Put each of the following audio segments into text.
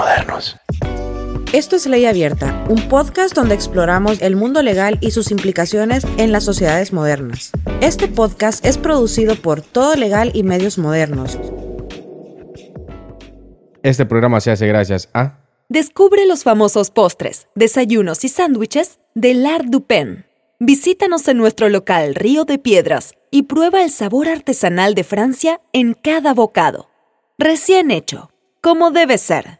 modernos. Esto es Ley Abierta, un podcast donde exploramos el mundo legal y sus implicaciones en las sociedades modernas. Este podcast es producido por Todo Legal y Medios Modernos. Este programa se hace gracias a... Descubre los famosos postres, desayunos y sándwiches de L'Art du Pen. Visítanos en nuestro local Río de Piedras y prueba el sabor artesanal de Francia en cada bocado. Recién hecho, como debe ser.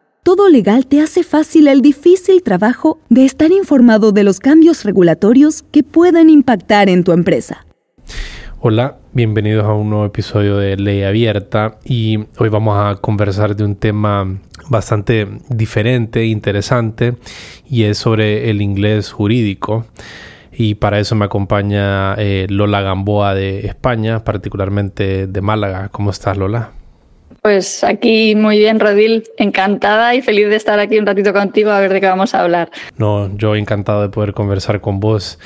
Todo Legal te hace fácil el difícil trabajo de estar informado de los cambios regulatorios que pueden impactar en tu empresa. Hola, bienvenidos a un nuevo episodio de Ley Abierta y hoy vamos a conversar de un tema bastante diferente, interesante y es sobre el inglés jurídico y para eso me acompaña eh, Lola Gamboa de España, particularmente de Málaga. ¿Cómo estás Lola? Pues aquí muy bien, Rodil, encantada y feliz de estar aquí un ratito contigo a ver de qué vamos a hablar. No, yo encantado de poder conversar con vos.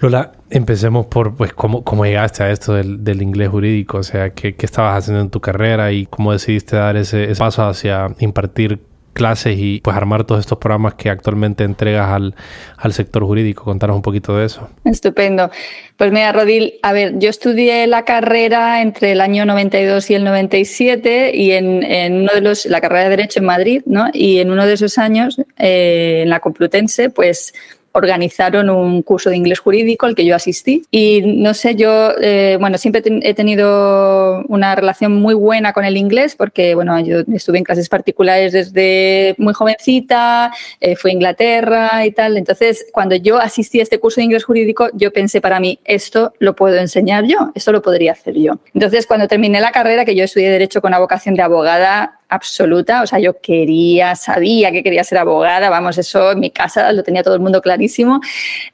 Lola, empecemos por pues cómo, cómo llegaste a esto del, inglés jurídico, o sea, ¿qué, ¿qué, estabas haciendo en tu carrera y cómo decidiste dar ese, paso hacia impartir clases y pues armar todos estos programas que actualmente entregas al, al, sector jurídico. Contanos un poquito de eso. Estupendo. Pues mira, Rodil, a ver, yo estudié la carrera entre el año 92 y el 97 y en, en uno de los, la carrera de Derecho en Madrid, ¿no? Y en uno de esos años, eh, en la Complutense, pues organizaron un curso de inglés jurídico al que yo asistí. Y no sé, yo, eh, bueno, siempre he tenido una relación muy buena con el inglés porque, bueno, yo estuve en clases particulares desde muy jovencita, eh, fui a Inglaterra y tal. Entonces, cuando yo asistí a este curso de inglés jurídico, yo pensé para mí, esto lo puedo enseñar yo, esto lo podría hacer yo. Entonces, cuando terminé la carrera, que yo estudié Derecho con la vocación de abogada, absoluta, o sea, yo quería, sabía que quería ser abogada, vamos, eso en mi casa lo tenía todo el mundo clarísimo.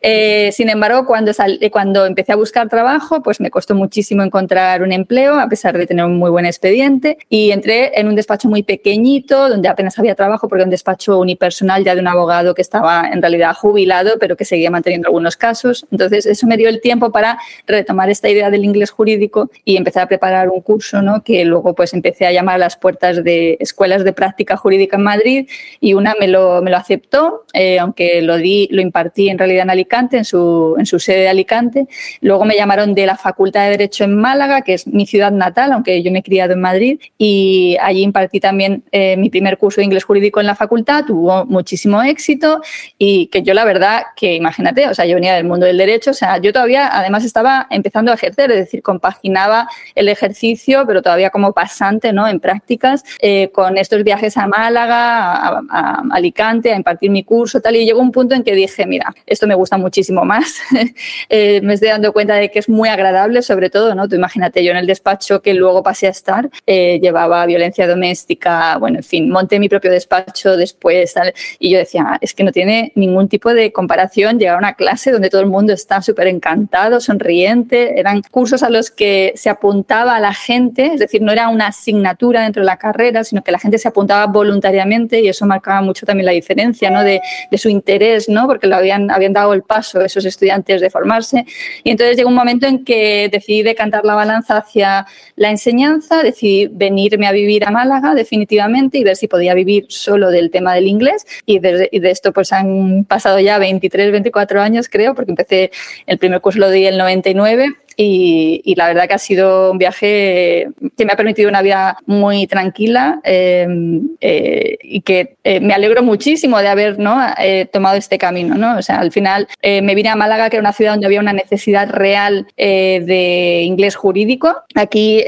Eh, sin embargo, cuando, cuando empecé a buscar trabajo, pues me costó muchísimo encontrar un empleo, a pesar de tener un muy buen expediente, y entré en un despacho muy pequeñito, donde apenas había trabajo, porque era un despacho unipersonal ya de un abogado que estaba en realidad jubilado, pero que seguía manteniendo algunos casos. Entonces, eso me dio el tiempo para retomar esta idea del inglés jurídico y empezar a preparar un curso, ¿no? que luego pues empecé a llamar a las puertas de escuelas de práctica jurídica en Madrid y una me lo, me lo aceptó, eh, aunque lo, di, lo impartí en realidad en Alicante, en su, en su sede de Alicante. Luego me llamaron de la Facultad de Derecho en Málaga, que es mi ciudad natal, aunque yo me he criado en Madrid, y allí impartí también eh, mi primer curso de inglés jurídico en la facultad, tuvo muchísimo éxito y que yo la verdad que imagínate, o sea, yo venía del mundo del derecho, o sea, yo todavía además estaba empezando a ejercer, es decir, compaginaba el ejercicio, pero todavía como pasante, ¿no? En prácticas. Eh, con estos viajes a Málaga, a, Alicante, a impartir mi curso, tal, y llegó un punto en que dije, mira, esto me gusta muchísimo más, eh, me estoy dando cuenta de que es muy agradable, sobre todo, ¿no? Tú imagínate, yo en el despacho que luego pasé a estar, eh, llevaba violencia doméstica, bueno, en fin, monté mi propio despacho después, tal, y yo decía, es que no tiene ningún tipo de comparación llegar a una clase donde todo el mundo está súper encantado, sonriente, eran cursos a los que se apuntaba a la gente, es decir, no era una asignatura dentro de la carrera, sino que la gente se apuntaba voluntariamente y eso marcaba mucho también la diferencia ¿no? de, su interés, ¿no? porque lo habían, habían dado el paso esos estudiantes de formarse. Y entonces llegó un momento en que decidí decantar la balanza hacia la enseñanza, decidí venirme a vivir a Málaga definitivamente y ver si podía vivir solo del tema del inglés. Y de, y de esto pues han pasado ya 23, 24 años creo, porque empecé el primer curso lo di el 99 y, la verdad que ha sido un viaje que me ha permitido una vida muy tranquila em, eh, y que eh, me alegro muchísimo de haber ¿no? Eh, tomado este camino. ¿no? O sea, al final me vine a Málaga, que era una ciudad donde había una necesidad real de inglés jurídico. Aquí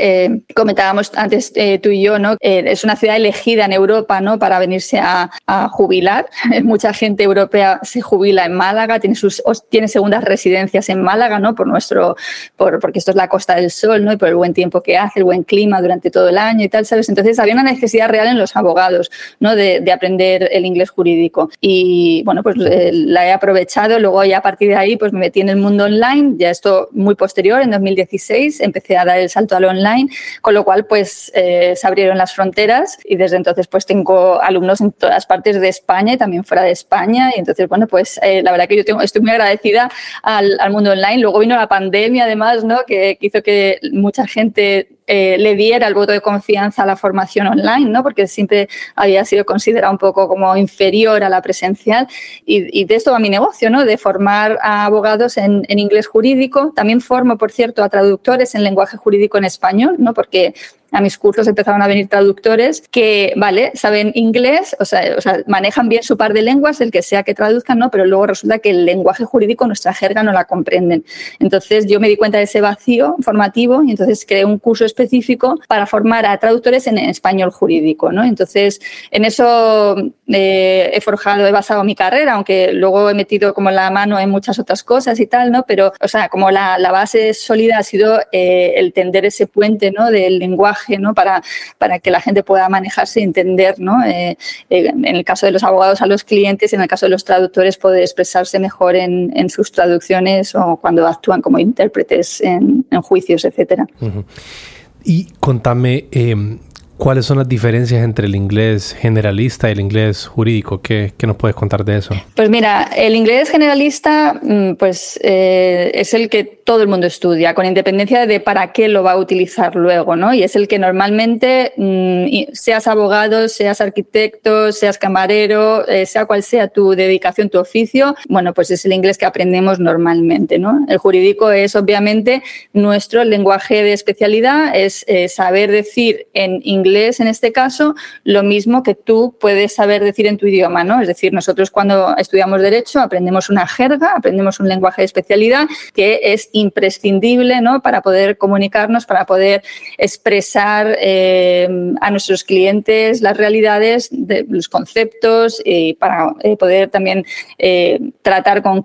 comentábamos antes tú y yo, ¿no? es una ciudad elegida en Europa ¿no? para venirse a, a jubilar. Mucha gente europea se jubila en Málaga, tiene, sus, tiene segundas residencias en Málaga ¿no? por nuestro por, porque esto es la Costa del Sol, ¿no? Y por el buen tiempo que hace, el buen clima durante todo el año y tal, ¿sabes? Entonces había una necesidad real en los abogados, ¿no? De, de aprender el inglés jurídico. Y bueno, pues eh, la he aprovechado, luego ya a partir de ahí pues me metí en el mundo online, ya esto muy posterior, en 2016, empecé a dar el salto al online, con lo cual pues eh, se abrieron las fronteras y desde entonces pues tengo alumnos en todas partes de España y también fuera de España y entonces bueno pues eh, la verdad que yo tengo, estoy muy agradecida al, al, mundo online. Luego vino la pandemia además, ¿no? que, que hizo que mucha gente eh, le diera el voto de confianza a la formación online, ¿no? porque siempre había sido considerado un poco como inferior a la presencial. Y, de esto va mi negocio, ¿no? de formar abogados en, inglés jurídico. También formo, por cierto, a traductores en lenguaje jurídico en español, ¿no? porque a mis cursos empezaban a venir traductores que, vale, saben inglés, o sea, o manejan bien su par de lenguas, el que sea que traduzcan, ¿no? Pero luego resulta que el lenguaje jurídico, nuestra jerga, no la comprenden. Entonces yo me di cuenta de ese vacío formativo y entonces creé un curso específico para formar a traductores en español jurídico, ¿no? Entonces, en eso eh, he forjado, he basado mi carrera, aunque luego he metido como la mano en muchas otras cosas y tal, ¿no? Pero, o sea, como la, base sólida ha sido eh, el tender ese puente, ¿no? Del lenguaje ¿no? para, para que la gente pueda manejarse y entender, ¿no? Eh, en el caso de los abogados a los clientes, en el caso de los traductores, poder expresarse mejor en, sus traducciones o cuando actúan como intérpretes en, juicios, etcétera. Y contame, eh, ¿Cuáles son las diferencias entre el inglés generalista y el inglés jurídico? ¿Qué, nos puedes contar de eso? Pues mira, el inglés generalista pues, eh, es el que todo el mundo estudia, con independencia de para qué lo va a utilizar luego, ¿no? Y es el que normalmente, mmm, seas abogado, seas arquitecto, seas camarero, eh, sea cual sea tu dedicación, tu oficio, bueno, pues es el inglés que aprendemos normalmente, ¿no? El jurídico es obviamente nuestro lenguaje de especialidad, es eh, saber decir en inglés inglés en este caso, lo mismo que tú puedes saber decir en tu idioma, ¿no? Es decir, nosotros cuando estudiamos Derecho aprendemos una jerga, aprendemos un lenguaje de especialidad que es imprescindible, ¿no? Para poder comunicarnos, para poder expresar eh, a nuestros clientes las realidades de los conceptos y para eh, poder también eh, tratar con,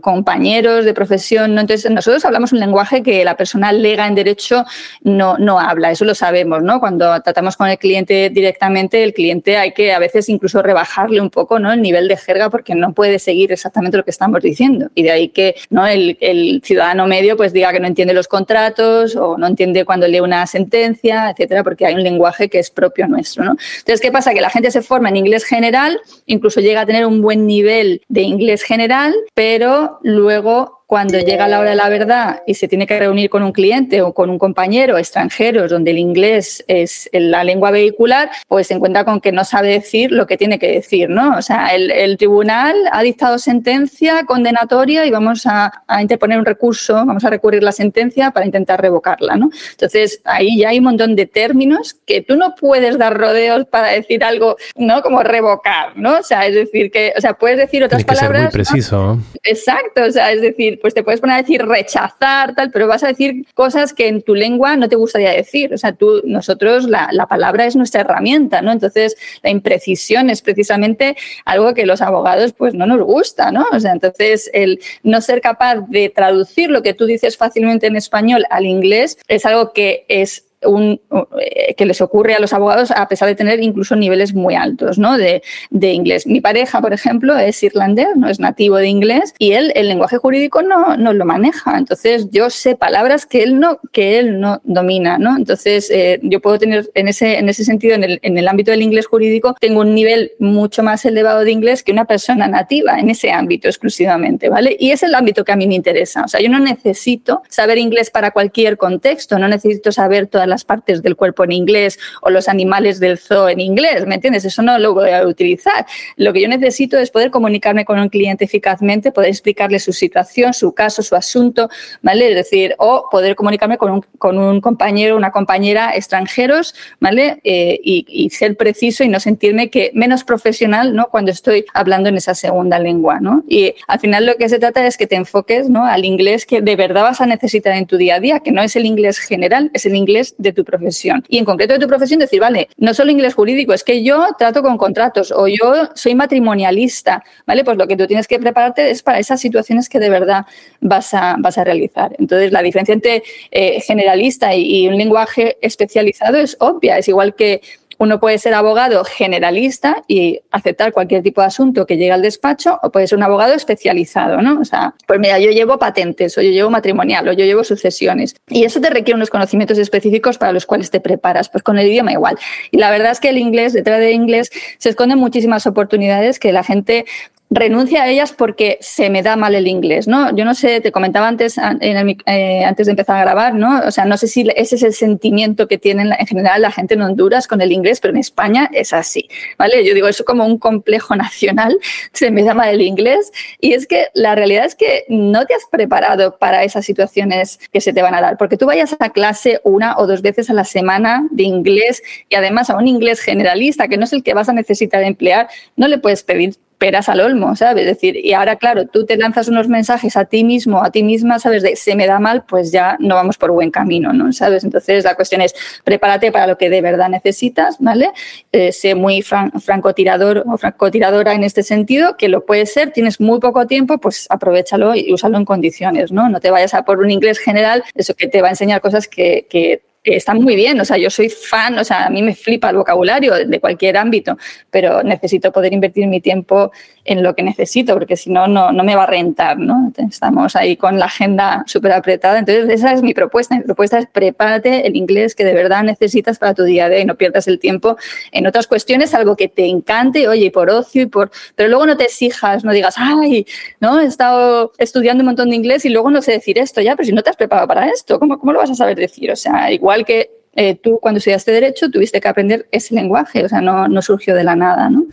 compañeros de profesión. Entonces, nosotros hablamos un lenguaje que la persona lega en Derecho no, no habla, eso lo sabemos, ¿no? Cuando tratamos con el cliente directamente, el cliente hay que a veces incluso rebajarle un poco ¿no? el nivel de jerga porque no puede seguir exactamente lo que estamos diciendo. Y de ahí que ¿no? el, el ciudadano medio pues diga que no entiende los contratos o no entiende cuando lee una sentencia, etcétera, porque hay un lenguaje que es propio nuestro. ¿no? Entonces, ¿qué pasa? Que la gente se forma en inglés general, incluso llega a tener un buen nivel de inglés general, pero luego cuando llega la hora de la verdad y se tiene que reunir con un cliente o con un compañero extranjero donde el inglés es la lengua vehicular, pues se encuentra con que no sabe decir lo que tiene que decir, ¿no? O sea, el, el tribunal ha dictado sentencia condenatoria y vamos a, a, interponer un recurso, vamos a recurrir la sentencia para intentar revocarla, ¿no? Entonces, ahí ya hay un montón de términos que tú no puedes dar rodeos para decir algo, ¿no? Como revocar, ¿no? O sea, es decir, que, o sea, puedes decir otras tiene que palabras. Ser muy preciso. ¿no? Exacto, o sea, es decir, pues te puedes poner a decir rechazar, tal, pero vas a decir cosas que en tu lengua no te gustaría decir. O sea, tú, nosotros, la, la palabra es nuestra herramienta, ¿no? Entonces, la imprecisión es precisamente algo que los abogados, pues, no nos gusta, ¿no? O sea, entonces, el no ser capaz de traducir lo que tú dices fácilmente en español al inglés es algo que es eh, que les ocurre a los abogados a pesar de tener incluso niveles muy altos ¿no? de, de, inglés. Mi pareja, por ejemplo, es irlandés, no es nativo de inglés y él el lenguaje jurídico no, no lo maneja. Entonces yo sé palabras que él no, que él no domina. ¿no? Entonces eh, yo puedo tener en ese, en ese sentido, en el, en el ámbito del inglés jurídico, tengo un nivel mucho más elevado de inglés que una persona nativa en ese ámbito exclusivamente. ¿vale? Y es el ámbito que a mí me interesa. O sea, yo no necesito saber inglés para cualquier contexto, no necesito saber todas las partes del cuerpo en inglés o los animales del zoo en inglés, ¿me entiendes? Eso no lo voy a utilizar. Lo que yo necesito es poder comunicarme con un cliente eficazmente, poder explicarle su situación, su caso, su asunto, ¿vale? Es decir, o poder comunicarme con un, con un compañero, una compañera extranjeros, ¿vale? Eh, y, y, ser preciso y no sentirme que menos profesional, ¿no? Cuando estoy hablando en esa segunda lengua, ¿no? Y al final lo que se trata es que te enfoques, ¿no? Al inglés que de verdad vas a necesitar en tu día a día, que no es el inglés general, es el inglés de tu profesión. Y en concreto de tu profesión decir, vale, no solo inglés jurídico, es que yo trato con contratos o yo soy matrimonialista, ¿vale? Pues lo que tú tienes que prepararte es para esas situaciones que de verdad vas a, vas a realizar. Entonces, la diferencia entre eh, generalista y un lenguaje especializado es obvia, es igual que uno puede ser abogado generalista y aceptar cualquier tipo de asunto que llegue al despacho o puede ser un abogado especializado, ¿no? O sea, pues mira, yo llevo patentes o yo llevo matrimonial o yo llevo sucesiones y eso te requiere unos conocimientos específicos para los cuales te preparas, pues con el idioma igual. Y la verdad es que el inglés, detrás del inglés, se esconden muchísimas oportunidades que la gente renuncia a ellas porque se me da mal el inglés, ¿no? Yo no sé, te comentaba antes, eh, antes de empezar a grabar, ¿no? O sea, no sé si ese es el sentimiento que tienen en general la gente en Honduras con el inglés, pero en España es así, ¿vale? Yo digo, eso como un complejo nacional, se me da mal el inglés, y es que la realidad es que no te has preparado para esas situaciones que se te van a dar, porque tú vayas a clase una o dos veces a la semana de inglés y además a un inglés generalista, que no es el que vas a necesitar emplear, no le puedes pedir peras al olmo, ¿sabes? Es decir, y ahora, claro, tú te lanzas unos mensajes a ti mismo, a ti misma, ¿sabes? De se me da mal, pues ya no vamos por buen camino, ¿no? ¿Sabes? Entonces, la cuestión es, prepárate para lo que de verdad necesitas, ¿vale? Eh, sé muy francotirador o francotiradora en este sentido, que lo puedes ser, tienes muy poco tiempo, pues aprovechalo y úsalo en condiciones, ¿no? No te vayas a por un inglés general, eso que te va a enseñar cosas que, que están muy bien, o sea, yo soy fan, o sea, a mí me flipa el vocabulario de cualquier ámbito, pero necesito poder invertir mi tiempo en lo que necesito, porque si no, no me va a rentar, ¿no? Estamos ahí con la agenda súper apretada. Entonces, esa es mi propuesta. Mi propuesta es prepárate el inglés que de verdad necesitas para tu día a día y no pierdas el tiempo en otras cuestiones, algo que te encante, oye, por ocio y por... Pero luego no te exijas, no digas, ay, ¿no? He estado estudiando un montón de inglés y luego no sé decir esto ya, pero si no te has preparado para esto, ¿cómo, cómo lo vas a saber decir? O sea, igual que eh, tú cuando estudiaste Derecho tuviste que aprender ese lenguaje, o sea, no, no surgió de la nada, ¿no?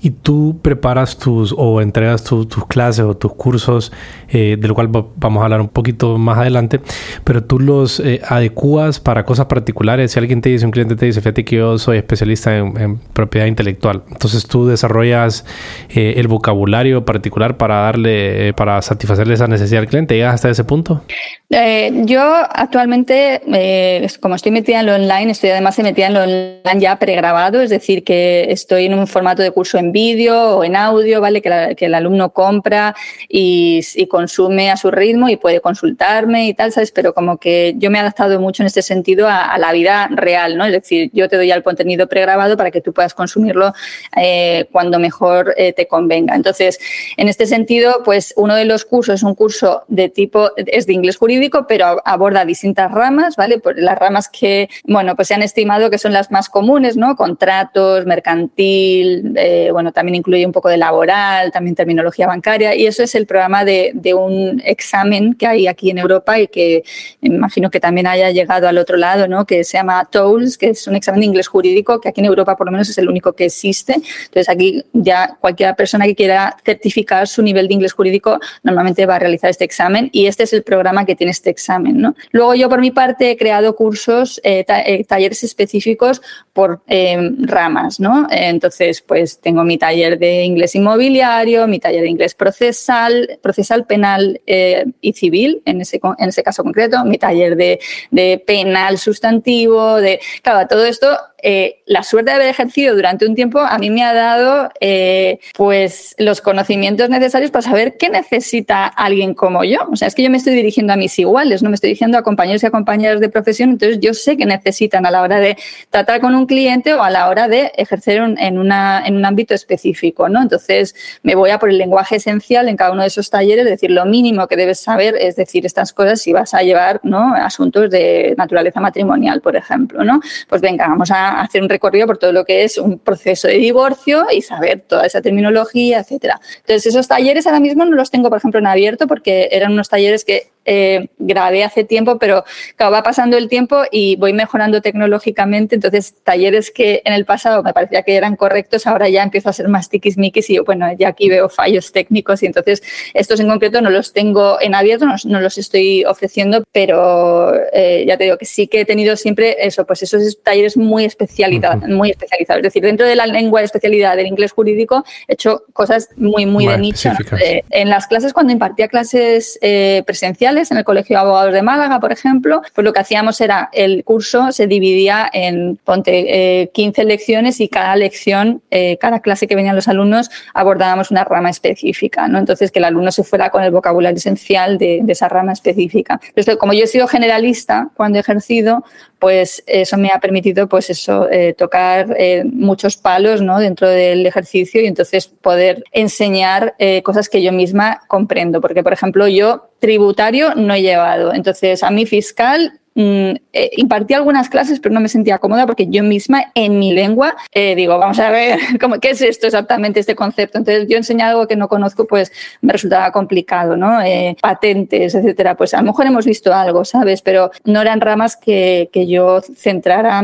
Y tú preparas tus o entregas tus clases o tus cursos, eh, de lo cual vamos a hablar un poquito más adelante, pero tú los eh, adecuas para cosas particulares. Si alguien te dice, un cliente te dice, fíjate que yo soy especialista en, propiedad intelectual, entonces tú desarrollas el vocabulario particular para darle, para satisfacerle esa necesidad al cliente. ¿Llegas hasta ese punto? yo actualmente, como estoy metida en lo online, estoy además metida en lo online ya pregrabado, es decir, que estoy en un formato de curso en vídeo o en audio, ¿vale? Que, que el alumno compra y, consume a su ritmo y puede consultarme y tal, ¿sabes? Pero como que yo me he adaptado mucho en este sentido a, la vida real, ¿no? Es decir, yo te doy el contenido pregrabado para que tú puedas consumirlo eh, cuando mejor eh, te convenga. Entonces, en este sentido, pues uno de los cursos es un curso de tipo, es de inglés jurídico, pero aborda distintas ramas, ¿vale? Por las ramas que, bueno, pues se han estimado que son las más comunes, ¿no? Contratos, mercantil, eh, bueno, también incluye un poco de laboral, también terminología bancaria, y eso es el programa de, un examen que hay aquí en Europa y que imagino que también haya llegado al otro lado, ¿no? Que se llama TOLS, que es un examen de inglés jurídico que aquí en Europa por lo menos es el único que existe. Entonces aquí ya cualquier persona que quiera certificar su nivel de inglés jurídico normalmente va a realizar este examen y este es el programa que tiene este examen, ¿no? Luego yo por mi parte he creado cursos eh, eh, talleres específicos por eh, ramas, ¿no? Entonces, pues tengo mi taller de inglés inmobiliario, mi taller de inglés procesal, procesal penal y civil, en ese, en ese caso concreto, mi taller de, de penal sustantivo, de, claro, todo esto eh, la suerte de haber ejercido durante un tiempo a mí me ha dado eh, pues los conocimientos necesarios para saber qué necesita alguien como yo. O sea, es que yo me estoy dirigiendo a mis iguales, no me estoy dirigiendo a compañeros y compañeras de profesión, entonces yo sé qué necesitan a la hora de tratar con un cliente o a la hora de ejercer en, un ámbito específico, ¿no? Entonces me voy a por el lenguaje esencial en cada uno de esos talleres, es decir, lo mínimo que debes saber es decir estas cosas si vas a llevar asuntos de naturaleza matrimonial, por ejemplo, ¿no? Pues venga, vamos a hacer un recorrido por todo lo que es un proceso de divorcio y saber toda esa terminología, etcétera. Entonces, esos talleres ahora mismo no los tengo, por ejemplo, en abierto porque eran unos talleres que eh, grabé hace tiempo, pero va pasando el tiempo y voy mejorando tecnológicamente. Entonces, talleres que en el pasado me parecía que eran correctos, ahora ya empiezo a ser más tiquismiquis y bueno, ya aquí veo fallos técnicos y entonces estos en concreto no los tengo en abierto, no, los estoy ofreciendo, pero eh, ya te digo que sí que he tenido siempre eso, pues esos talleres muy, especialidad, muy especializados. Es decir, dentro de la lengua de especialidad del inglés jurídico he hecho cosas muy, muy de nicho. en las clases, cuando impartía clases eh, presenciales, en el Colegio de Abogados de Málaga, por ejemplo, pues lo que hacíamos era el curso se dividía en, ponte, 15 eh, lecciones y cada lección, eh, cada clase que venían los alumnos abordábamos una rama específica, ¿no? Entonces, que el alumno se fuera con el vocabulario esencial de, esa rama específica. Entonces, como yo he sido generalista cuando he ejercido, pues eso me ha permitido pues eso eh, tocar muchos palos ¿no? dentro del ejercicio y entonces poder enseñar cosas que yo misma comprendo porque por ejemplo yo tributario no he llevado entonces a mi fiscal Mm, eh, impartí algunas clases, pero no me sentía cómoda porque yo misma en mi lengua eh, digo, vamos a ver, ¿cómo, ¿qué es esto exactamente, este concepto? Entonces yo enseñar algo que no conozco, pues me resultaba complicado, ¿no? Eh, patentes, etcétera. Pues a lo mejor hemos visto algo, ¿sabes? Pero no eran ramas que, que yo centrara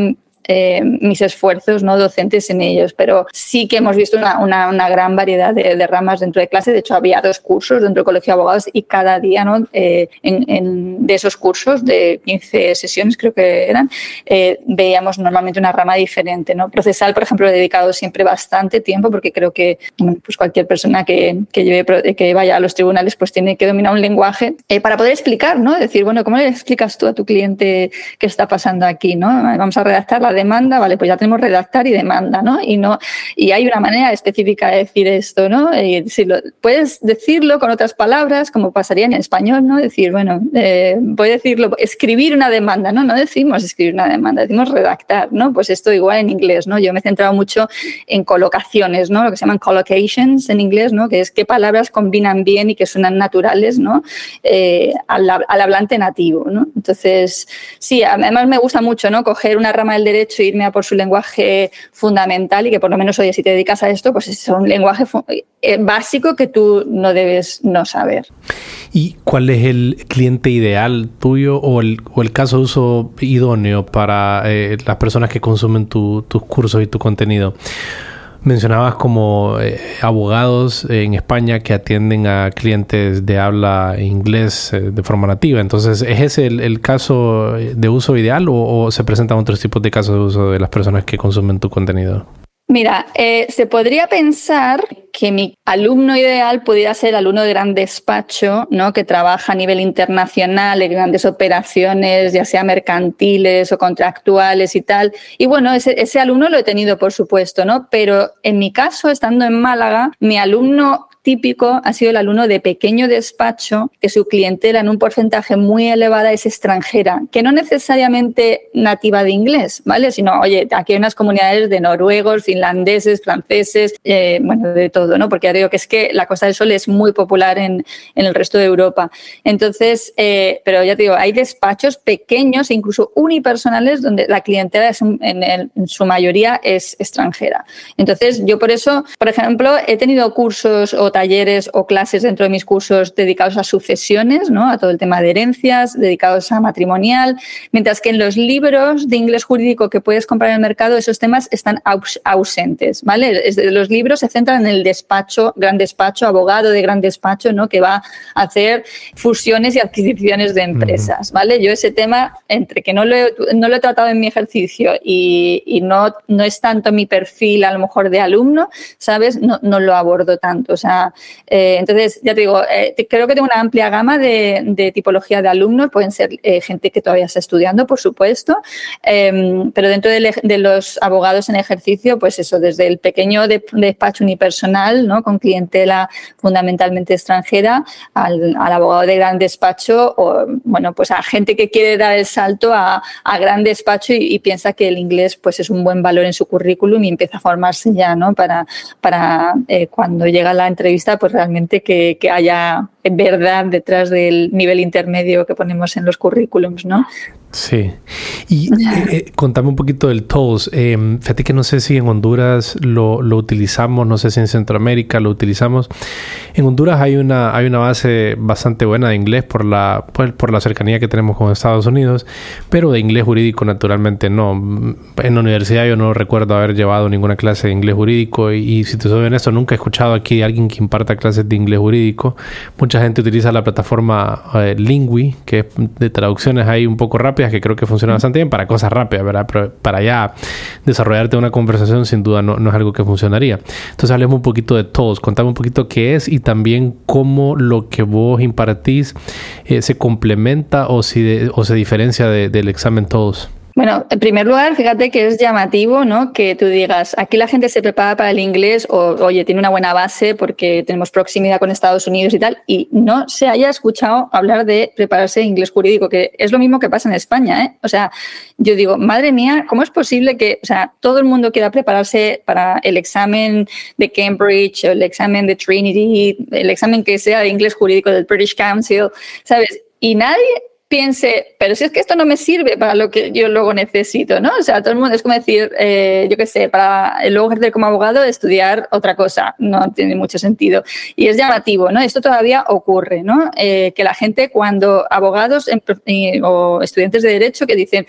eh, mis esfuerzos no docentes en ellos, pero sí que hemos visto una, una, gran variedad de, ramas dentro de clase. De hecho, había dos cursos dentro del Colegio de Abogados y cada día ¿no? Eh, en, de esos cursos, de 15 sesiones creo que eran, eh, veíamos normalmente una rama diferente. ¿no? Procesal, por ejemplo, he dedicado siempre bastante tiempo porque creo que pues cualquier persona que, que, lleve, que vaya a los tribunales pues tiene que dominar un lenguaje para poder explicar, ¿no? Decir, bueno, ¿cómo le explicas tú a tu cliente qué está pasando aquí? ¿no? Vamos a redactar la demanda, vale, pues ya tenemos redactar y demanda, ¿no? Y no y hay una manera específica de decir esto, ¿no? Y puedes decirlo con otras palabras, como pasaría en español, ¿no? Decir, bueno, eh, a decirlo, escribir una demanda, ¿no? No decimos escribir una demanda, decimos redactar, ¿no? Pues esto igual en inglés, ¿no? Yo me he centrado mucho en colocaciones, ¿no? Lo que se llaman collocations en inglés, ¿no? Que es qué palabras combinan bien y que suenan naturales, ¿no? Eh, al hablante nativo, ¿no? Entonces, sí, además me gusta mucho, ¿no? Coger una rama del derecho irme a por su lenguaje fundamental y que por lo menos, oye, si te dedicas a esto, pues es un lenguaje eh, básico que tú no debes no saber. ¿Y cuál es el cliente ideal tuyo o el, o el caso de uso idóneo para eh, las personas que consumen tus cursos y tu contenido? Mencionabas como eh, abogados en España que atienden a clientes de habla inglés eh, de forma nativa. Entonces, ¿es ese el, caso de uso ideal o se presentan otros tipos de casos de uso de las personas que consumen tu contenido? Mira, eh, se podría pensar que mi alumno ideal pudiera ser alumno de gran despacho, ¿no? que trabaja a nivel internacional en grandes operaciones, ya sea mercantiles o contractuales y tal. Y bueno, ese, ese alumno lo he tenido, por supuesto, ¿no? Pero en mi caso, estando en Málaga, mi alumno típico ha sido el alumno de pequeño despacho, que su clientela en un porcentaje muy elevada es extranjera, que no necesariamente nativa de inglés, ¿vale? Sino, oye, aquí hay unas comunidades de noruegos, finlandeses, franceses, eh, bueno, de todo, ¿no? Porque ya digo que es que la Costa del Sol es muy popular en, el resto de Europa. Entonces, eh, pero ya te digo, hay despachos pequeños e incluso unipersonales donde la clientela en, en su mayoría es extranjera. Entonces, yo por eso, por ejemplo, he tenido cursos o talleres o clases dentro de mis cursos dedicados a sucesiones, ¿no? a todo el tema de herencias, dedicados a matrimonial, mientras que en los libros de inglés jurídico que puedes comprar en el mercado esos temas están ausentes. ¿vale? Los libros se centran en el despacho, gran despacho, abogado de gran despacho, ¿no? que va a hacer fusiones y adquisiciones de empresas. ¿vale? Yo ese tema, entre que no lo he, no lo he tratado en mi ejercicio y, y no, no es tanto mi perfil a lo mejor de alumno, ¿sabes? No, no lo abordo tanto. O sea, eh, entonces, ya te digo, eh, creo que tengo una amplia gama de, tipología de alumnos. Pueden ser eh, gente que todavía está estudiando, por supuesto, em, pero dentro de, los abogados en ejercicio, pues eso, desde el pequeño despacho unipersonal, ¿no? con clientela fundamentalmente extranjera, al, abogado de gran despacho, o bueno, pues a gente que quiere dar el salto a, gran despacho y, piensa que el inglés pues es un buen valor en su currículum y empieza a formarse ya, ¿no? Para, para cuando llega la entrevista pues realmente que, que haya verdad detrás del nivel intermedio que ponemos en los currículums, ¿no? Sí. Y eh, eh, contame un poquito del TOES. Eh, fíjate que no sé si en Honduras lo, lo, utilizamos, no sé si en Centroamérica lo utilizamos. En Honduras hay una, hay una base bastante buena de inglés por la, pues, por la cercanía que tenemos con Estados Unidos, pero de inglés jurídico naturalmente no. En la universidad yo no recuerdo haber llevado ninguna clase de inglés jurídico y, si te soy honesto, nunca he escuchado aquí a alguien que imparta clases de inglés jurídico. Mucha gente utiliza la plataforma Lingui, que es de traducciones ahí un poco rápidas que creo que funciona bastante bien para cosas rápidas, ¿verdad? Pero para ya desarrollarte una conversación sin duda no, no es algo que funcionaría. Entonces hablemos un poquito de todos, contame un poquito qué es y también cómo lo que vos impartís eh, se complementa o, si o se diferencia del examen todos. Bueno, en primer lugar, fíjate que es llamativo, ¿no? Que tú digas, aquí la gente se prepara para el inglés o, oye, tiene una buena base porque tenemos proximidad con Estados Unidos y tal, y no se haya escuchado hablar de prepararse inglés jurídico, que es lo mismo que pasa en España, ¿eh? O sea, yo digo, madre mía, ¿cómo es posible que, o sea, todo el mundo quiera prepararse para el examen de Cambridge, el examen de Trinity, el examen que sea de inglés jurídico del British Council, ¿sabes? Y nadie piense, pero si es que esto no me sirve para lo que yo luego necesito, ¿no? O sea, todo el mundo es como decir, eh, yo qué sé, para luego ejercer como abogado, estudiar otra cosa, no tiene mucho sentido. Y es llamativo, ¿no? Esto todavía ocurre, ¿no? Eh, que la gente cuando abogados o estudiantes de derecho que dicen,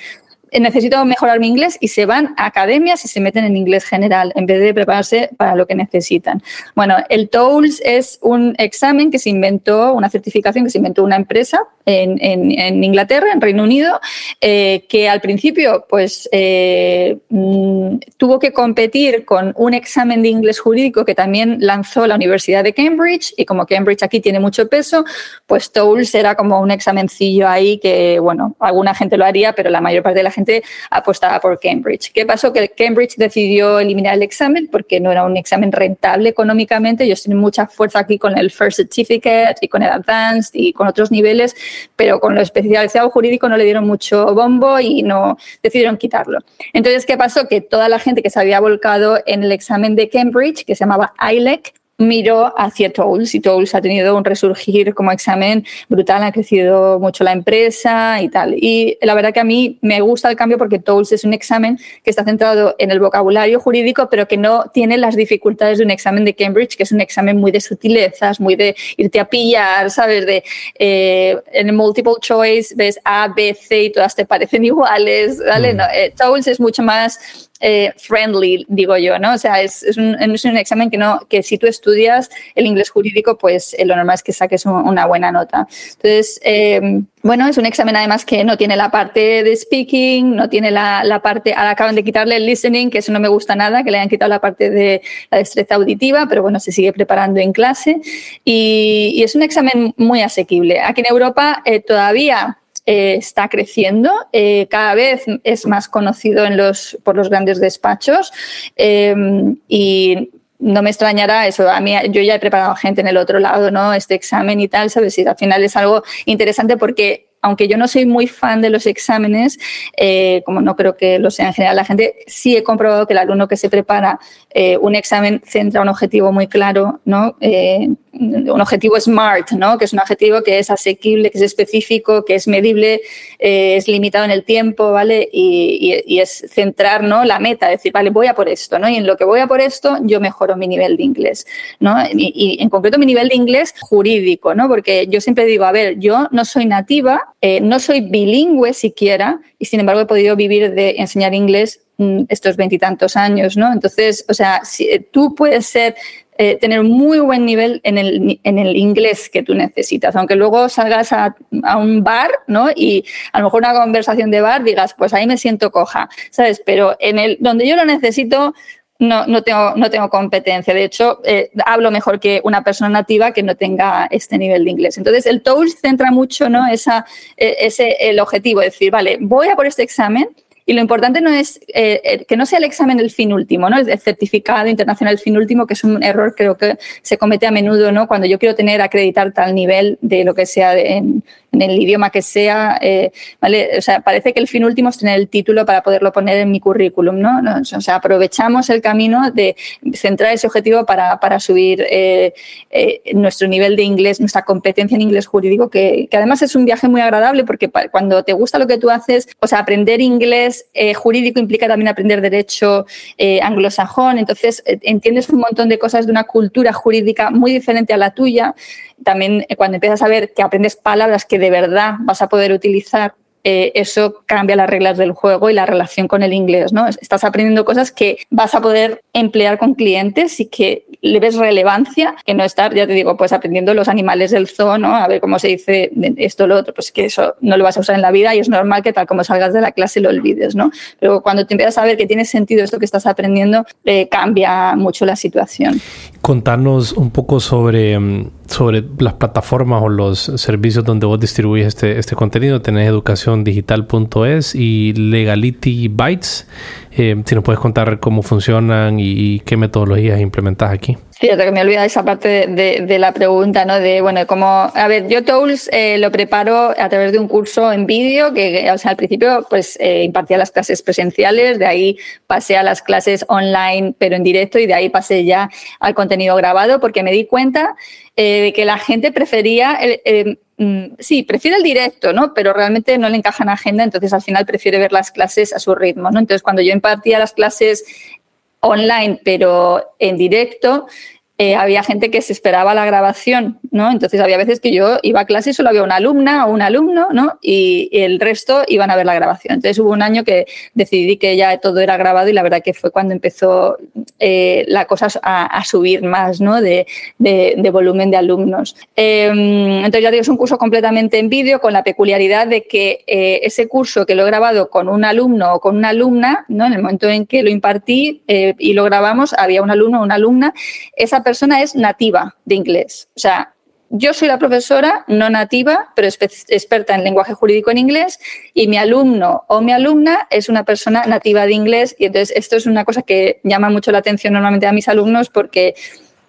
necesito mejorar mi inglés y se van a academias y se meten en inglés general en vez de prepararse para lo que necesitan. Bueno, el TOELS es un examen que se inventó, una certificación que se inventó una empresa en, en, Inglaterra, en Reino Unido, eh, que al principio pues eh, mm, tuvo que competir con un examen de inglés jurídico que también lanzó la Universidad de Cambridge y como Cambridge aquí tiene mucho peso, pues TOELS era como un examencillo ahí que, bueno, alguna gente lo haría, pero la mayor parte de la gente apostaba por Cambridge. ¿Qué pasó? Que Cambridge decidió eliminar el examen porque no era un examen rentable económicamente. Ellos tienen mucha fuerza aquí con el First Certificate y con el Advanced y con otros niveles, pero con lo especializado jurídico no le dieron mucho bombo y no decidieron quitarlo. Entonces, ¿qué pasó? Que toda la gente que se había volcado en el examen de Cambridge, que se llamaba ILEC, miró hacia Tools y Tools ha tenido un resurgir como examen brutal, ha crecido mucho la empresa y tal. Y la verdad que a mí me gusta el cambio porque Tools es un examen que está centrado en el vocabulario jurídico, pero que no tiene las dificultades de un examen de Cambridge, que es un examen muy de sutilezas, muy de irte a pillar, ¿sabes? De, eh, en el multiple choice ves A, B, C y todas te parecen iguales, ¿vale? Mm. No, eh, Tools es mucho más eh, friendly, digo yo, ¿no? O sea, es, es, un, es, un, examen que, no, que si tú estudias el inglés jurídico, pues eh, lo normal es que saques una buena nota. Entonces, eh, bueno, es un examen además que no tiene la parte de speaking, no tiene la, la, parte, acaban de quitarle el listening, que eso no me gusta nada, que le hayan quitado la parte de la destreza auditiva, pero bueno, se sigue preparando en clase y, y es un examen muy asequible. Aquí en Europa todavía eh, está creciendo, eh, cada vez es más conocido en los, por los grandes despachos em, y no me extrañará eso. A mí, yo ya he preparado gente en el otro lado, ¿no? Este examen y tal, ¿sabes? Y al final es algo interesante porque aunque yo no soy muy fan de los exámenes, eh, como no creo que lo sea en general la gente, sí he comprobado que el alumno que se prepara eh, un examen centra un objetivo muy claro, ¿no? Eh, un objetivo SMART, ¿no? que es un objetivo que es asequible, que es específico, que es medible, es limitado en el tiempo, ¿vale? Y, es centrar ¿no? la meta, decir, vale, voy a por esto, ¿no? Y en lo que voy a por esto, yo mejoro mi nivel de inglés, ¿no? Y, y en concreto mi nivel de inglés jurídico, ¿no? Porque yo siempre digo, a ver, yo no soy nativa, eh, no soy bilingüe siquiera y sin embargo he podido vivir de enseñar inglés mm, estos veintitantos años, ¿no? Entonces, o sea, si, eh, tú puedes ser eh, tener un muy buen nivel en el, en el, inglés que tú necesitas, aunque luego salgas a, a, un bar, ¿no? Y a lo mejor una conversación de bar digas, pues ahí me siento coja, ¿sabes? Pero en el donde yo lo necesito, no, no, tengo, no tengo competencia. De hecho, eh, hablo mejor que una persona nativa que no tenga este nivel de inglés. Entonces, el TOEFL centra mucho ¿no? Esa, eh, ese, el objetivo, de decir, vale, voy a por este examen y lo importante no es eh, que no sea el examen el fin último, ¿no? El certificado internacional el fin último, que es un error creo que se comete a menudo, ¿no? Cuando yo quiero tener acreditar tal nivel de lo que sea en, en el idioma que sea, eh, ¿vale? O sea, parece que el fin último es tener el título para poderlo poner en mi currículum, ¿no? O sea, aprovechamos el camino de centrar ese objetivo para, para subir eh, eh, nuestro nivel de inglés, nuestra competencia en inglés jurídico, que, que, además es un viaje muy agradable porque cuando te gusta lo que tú haces, o sea, aprender inglés jurídico implica también aprender derecho anglosajón, entonces entiendes un montón de cosas de una cultura jurídica muy diferente a la tuya. También eh, cuando empiezas a ver que aprendes palabras que de verdad vas a poder utilizar eh, eso cambia las reglas del juego y la relación con el inglés, ¿no? Estás aprendiendo cosas que vas a poder emplear con clientes y que le ves relevancia, que no estar, ya te digo, pues aprendiendo los animales del zoo, ¿no? A ver cómo se dice esto o lo otro, pues que eso no lo vas a usar en la vida y es normal que tal como salgas de la clase lo olvides, ¿no? Pero cuando te empiezas a ver que tiene sentido esto que estás aprendiendo, eh, cambia mucho la situación. Contanos un poco sobre, mm, sobre las plataformas o los servicios donde vos distribuís este, este contenido. Tenés educaciondigital.es y Legality Bytes. Eh, si nos puedes contar cómo funcionan y, qué metodologías implementas aquí. Fíjate que me olvida esa parte de, la pregunta, ¿no? De, bueno, como, a ver, yo Tools eh, lo preparo a través de un curso en vídeo que, o sea, al principio, pues eh, impartía las clases presenciales, de ahí pasé a las clases online, pero en directo, y de ahí pasé ya al contenido grabado, porque me di cuenta de que la gente prefería Mm, sí, prefiere el directo, ¿no? Pero realmente no le encaja en agenda, entonces al final prefiere ver las clases a su ritmo, ¿no? Entonces, cuando yo impartía las clases online, pero en directo, eh, había gente que se esperaba la grabación, ¿no? Entonces había veces que yo iba a clase y solo había una alumna o un alumno, ¿no? Y, el resto iban a ver la grabación. Entonces hubo un año que decidí que ya todo era grabado y la verdad que fue cuando empezó eh, la cosa a, subir más, ¿no? De, volumen de alumnos. Em, entonces ya digo, es un curso completamente en vídeo con la peculiaridad de que eh, ese curso que lo he grabado con un alumno o con una alumna, ¿no? En el momento en que lo impartí y lo grabamos, había un alumno o una alumna, esa persona es nativa de inglés. O sea, yo soy la profesora no nativa, pero experta en lenguaje jurídico en inglés, y mi alumno o mi alumna es una persona nativa de inglés. Y entonces esto es una cosa que llama mucho la atención normalmente a mis alumnos porque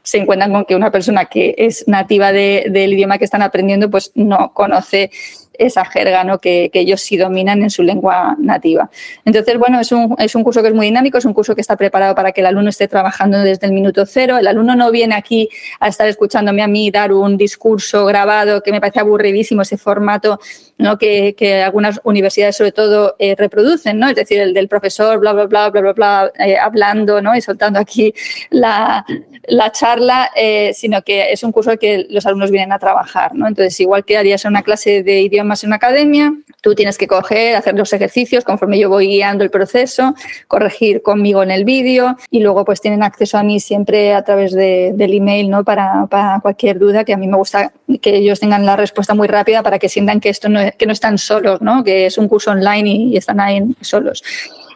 se encuentran con que una persona que es nativa del idioma que están aprendiendo, pues no conoce esa jerga ¿no? que, ellos sí dominan en su lengua nativa. Entonces, bueno, es un, es un curso que es muy dinámico, es un curso que está preparado para que el alumno esté trabajando desde el minuto cero. El alumno no viene aquí a estar escuchándome a mí dar un discurso grabado que me parece aburridísimo ese formato ¿no? que, algunas universidades sobre todo eh, reproducen, ¿no? es decir, el del profesor, bla, bla, bla, bla, bla, bla, eh, hablando ¿no? y soltando aquí la, la charla, eh, sino que es un curso que los alumnos vienen a trabajar. ¿no? Entonces, igual que harías una clase de idiomas en una academia, tú tienes que coger, hacer los ejercicios conforme yo voy guiando el proceso, corregir conmigo en el vídeo y luego pues tienen acceso a mí siempre a través de, del email ¿no? Para, para, cualquier duda, que a mí me gusta que ellos tengan la respuesta muy rápida para que sientan que esto no que no están solos, ¿no? que es un curso online y, están ahí solos.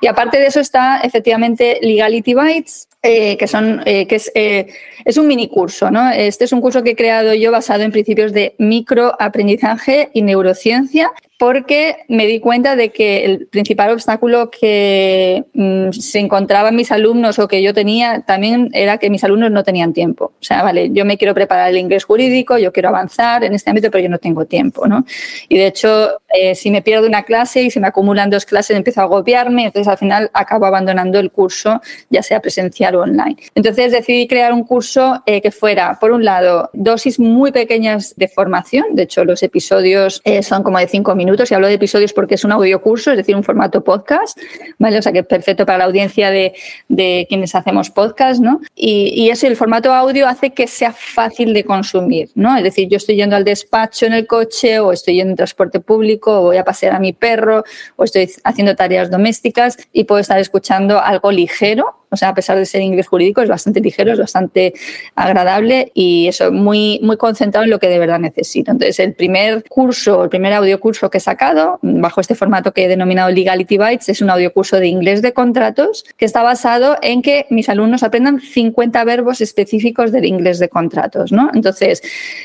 Y aparte de eso está efectivamente Legality Bytes, eh, que, son, eh, que es, eh, es, un mini curso. ¿no? Este es un curso que he creado yo basado en principios de microaprendizaje y neurociencia porque me di cuenta de que el principal obstáculo que mm, se encontraban mis alumnos o que yo tenía también era que mis alumnos no tenían tiempo. O sea, vale, yo me quiero preparar el inglés jurídico, yo quiero avanzar en este ámbito, pero yo no tengo tiempo, ¿no? Y de hecho, eh, si me pierdo una clase y se me acumulan dos clases, empiezo a agobiarme, entonces al final acabo abandonando el curso, ya sea presencial o online. Entonces decidí crear un curso eh, que fuera, por un lado, dosis muy pequeñas de formación, de hecho los episodios eh, son como de cinco minutos, y hablo de episodios porque es un audio curso, es decir, un formato podcast, ¿vale? O sea que es perfecto para la audiencia de, de quienes hacemos podcast, ¿no? Y, y, eso, el formato audio hace que sea fácil de consumir, ¿no? Es decir, yo estoy yendo al despacho en el coche o estoy yendo en transporte público o voy a pasear a mi perro o estoy haciendo tareas domésticas y puedo estar escuchando algo ligero o sea, a pesar de ser inglés jurídico, es bastante ligero, es bastante agradable y eso, muy, muy concentrado en lo que de verdad necesito. Entonces, el primer curso, el primer audio curso que he sacado, bajo este formato que he denominado Legality Bytes, es un audio curso de inglés de contratos que está basado en que mis alumnos aprendan 50 verbos específicos del inglés de contratos, ¿no? Entonces,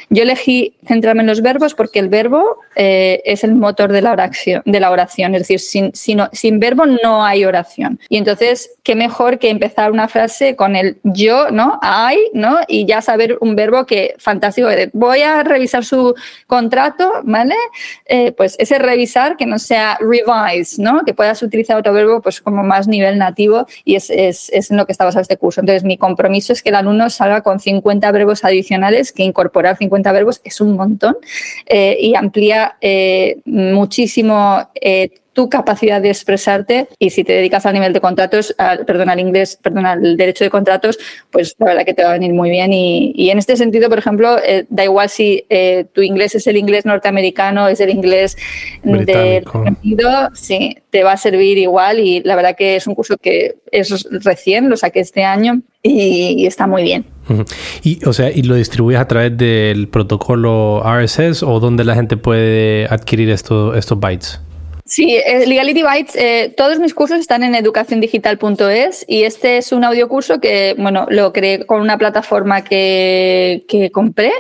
yo elegí centrarme en los verbos porque el verbo eh, es el motor de la oración, de la oración. Es decir, sin, sin, sin verbo no hay oración. Y entonces, qué mejor que empezar una frase con el yo, ¿no? I, ¿no? Y ya saber un verbo que fantástico. Voy a revisar su contrato, ¿vale? Eh, pues ese revisar que no sea revise, ¿no? Que puedas utilizar otro verbo pues como más nivel nativo y es, es, es en lo que está basado este curso. Entonces, mi compromiso es que el alumno salga con 50 verbos adicionales, que incorporar 50 verbos es un montón eh, y amplía eh, muchísimo tu capacidad de expresarte y si te dedicas al nivel de contratos, perdón, al inglés, perdón, al derecho de contratos, pues la verdad que te va a venir muy bien. Y, en este sentido, por ejemplo, eh, da igual si eh, tu inglés es el inglés norteamericano, es el inglés del Unido, sí, te va a servir igual y la verdad que es un curso que es recién, lo saqué este año y, está muy bien. Y, o sea, ¿y lo distribuyes a través del protocolo RSS o donde la gente puede adquirir esto, estos bytes? Sí, eh, Legality Bytes, eh, todos mis cursos están en educaciondigital.es y este es un audio curso que, bueno, lo creé con una plataforma que, que compré.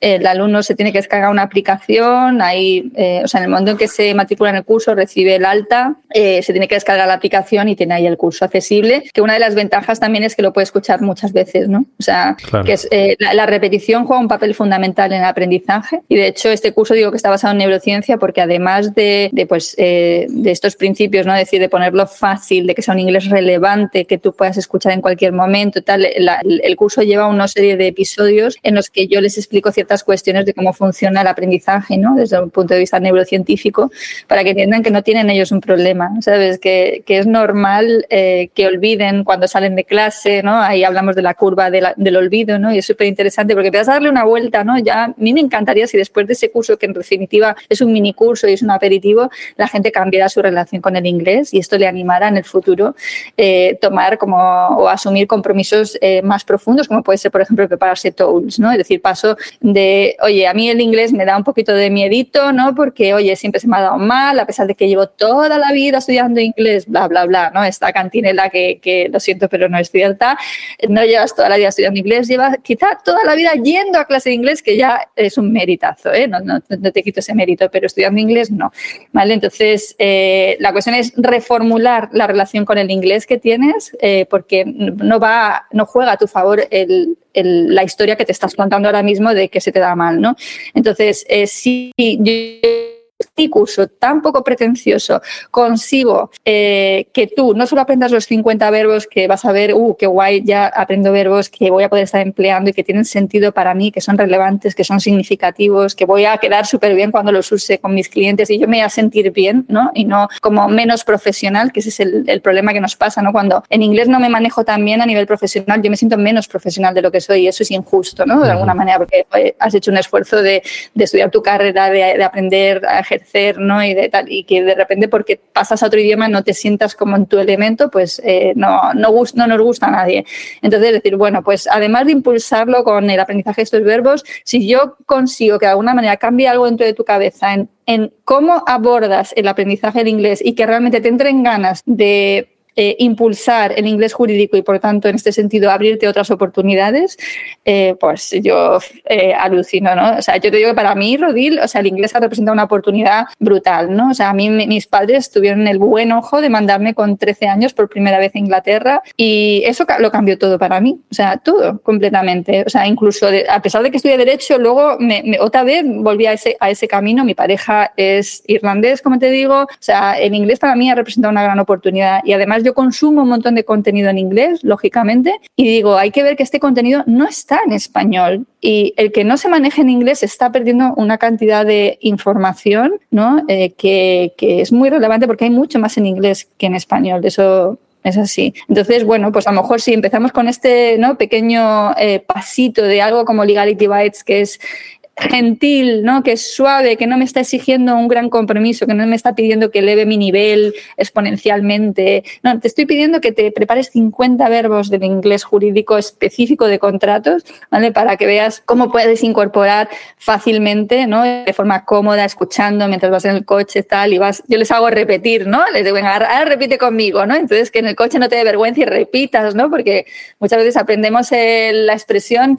El alumno se tiene que descargar una aplicación, ahí, eh, o sea, en el momento en que se matricula en el curso, recibe el alta, se tiene que descargar la aplicación y tiene ahí el curso accesible, que una de las ventajas también es que lo puede escuchar muchas veces, ¿no? O sea, que es, la, repetición juega un papel fundamental en el aprendizaje y de hecho este curso digo que está basado en neurociencia porque además de, de pues, de, estos principios, ¿no? Es decir, de ponerlo fácil, de que sea un inglés relevante, que tú puedas escuchar en cualquier momento, tal. el curso lleva una serie de episodios en los que yo les explico ciertas cuestiones de cómo funciona el aprendizaje, ¿no? Desde un punto de vista neurocientífico, para que entiendan que no tienen ellos un problema, ¿sabes? Que, es normal eh, que olviden cuando salen de clase, ¿no? Ahí hablamos de la curva del olvido, ¿no? Y es súper interesante porque te a darle una vuelta, ¿no? Ya a mí me encantaría si después de ese curso, que en definitiva es un mini curso y es un aperitivo, la gente cambiara su relación con el inglés y esto le animara en el futuro eh, tomar como o asumir compromisos eh, más profundos, como puede ser, por ejemplo, prepararse tools, ¿no? Es decir, paso de, oye, a mí el inglés me da un poquito de miedito, ¿no? Porque, oye, siempre se me ha dado mal, a pesar de que llevo toda la vida estudiando inglés, bla, bla, bla, ¿no? Esta cantinela que, que lo siento, pero no es cierta. No llevas toda la vida estudiando inglés, llevas quizá toda la vida yendo a clase de inglés, que ya es un meritazo, ¿eh? No, no, no te quito ese mérito, pero estudiando inglés no, ¿vale? Entonces, eh, la cuestión es reformular la relación con el inglés que tienes, eh, porque no va, no juega a tu favor la historia que te estás contando ahora mismo de que se te da mal, ¿no? Entonces, eh, si yo tan poco pretencioso consigo eh, que tú no solo aprendas los 50 verbos que vas a ver, uh, qué guay, ya aprendo verbos que voy a poder estar empleando y que tienen sentido para mí, que son relevantes, que son significativos, que voy a quedar súper bien cuando los use con mis clientes y yo me voy a sentir bien, ¿no? Y no como menos profesional, que ese es el, problema que nos pasa, ¿no? Cuando en inglés no me manejo tan bien a nivel profesional, yo me siento menos profesional de lo que soy y eso es injusto, ¿no? De alguna manera, porque has hecho un esfuerzo de, estudiar tu carrera, de, de aprender a ejercer, ¿no? Y, de tal, y que de repente porque pasas a otro idioma no te sientas como en tu elemento, pues eh, no, no, no nos gusta a nadie. Entonces, decir, bueno, pues además de impulsarlo con el aprendizaje de estos verbos, si yo consigo que de alguna manera cambie algo dentro de tu cabeza en, en cómo abordas el aprendizaje del inglés y que realmente te entren ganas de eh, impulsar el inglés jurídico y, por tanto, en este sentido, abrirte otras oportunidades, eh, pues yo eh, alucino, ¿no? O sea, yo te digo que para mí, Rodil, o sea, el inglés ha representado una oportunidad brutal, ¿no? O sea, a mí mis padres tuvieron el buen ojo de mandarme con 13 años por primera vez a Inglaterra y eso lo cambió todo para mí, o sea, todo completamente. O sea, incluso a pesar de que estudié Derecho, luego me, otra vez volví a ese, a ese camino. Mi pareja es irlandés, como te digo. O sea, el inglés para mí ha representado una gran oportunidad y además yo consumo un montón de contenido en inglés, lógicamente, y digo, hay que ver que este contenido no está en español y el que no se maneje en inglés está perdiendo una cantidad de información ¿no? Eh, que, que es muy relevante porque hay mucho más en inglés que en español. Eso es así. Entonces, bueno, pues a lo mejor si empezamos con este ¿no? pequeño eh, pasito de algo como Legality Bytes, que es gentil, ¿no? que es suave, que no me está exigiendo un gran compromiso, que no me está pidiendo que eleve mi nivel exponencialmente. No, te estoy pidiendo que te prepares 50 verbos del inglés jurídico específico de contratos, ¿vale? Para que veas cómo puedes incorporar fácilmente, ¿no? De forma cómoda, escuchando mientras vas en el coche, tal, y vas, yo les hago repetir, ¿no? Les digo, venga, ahora repite conmigo, ¿no? Entonces que en el coche no te dé vergüenza y repitas, ¿no? Porque muchas veces aprendemos la expresión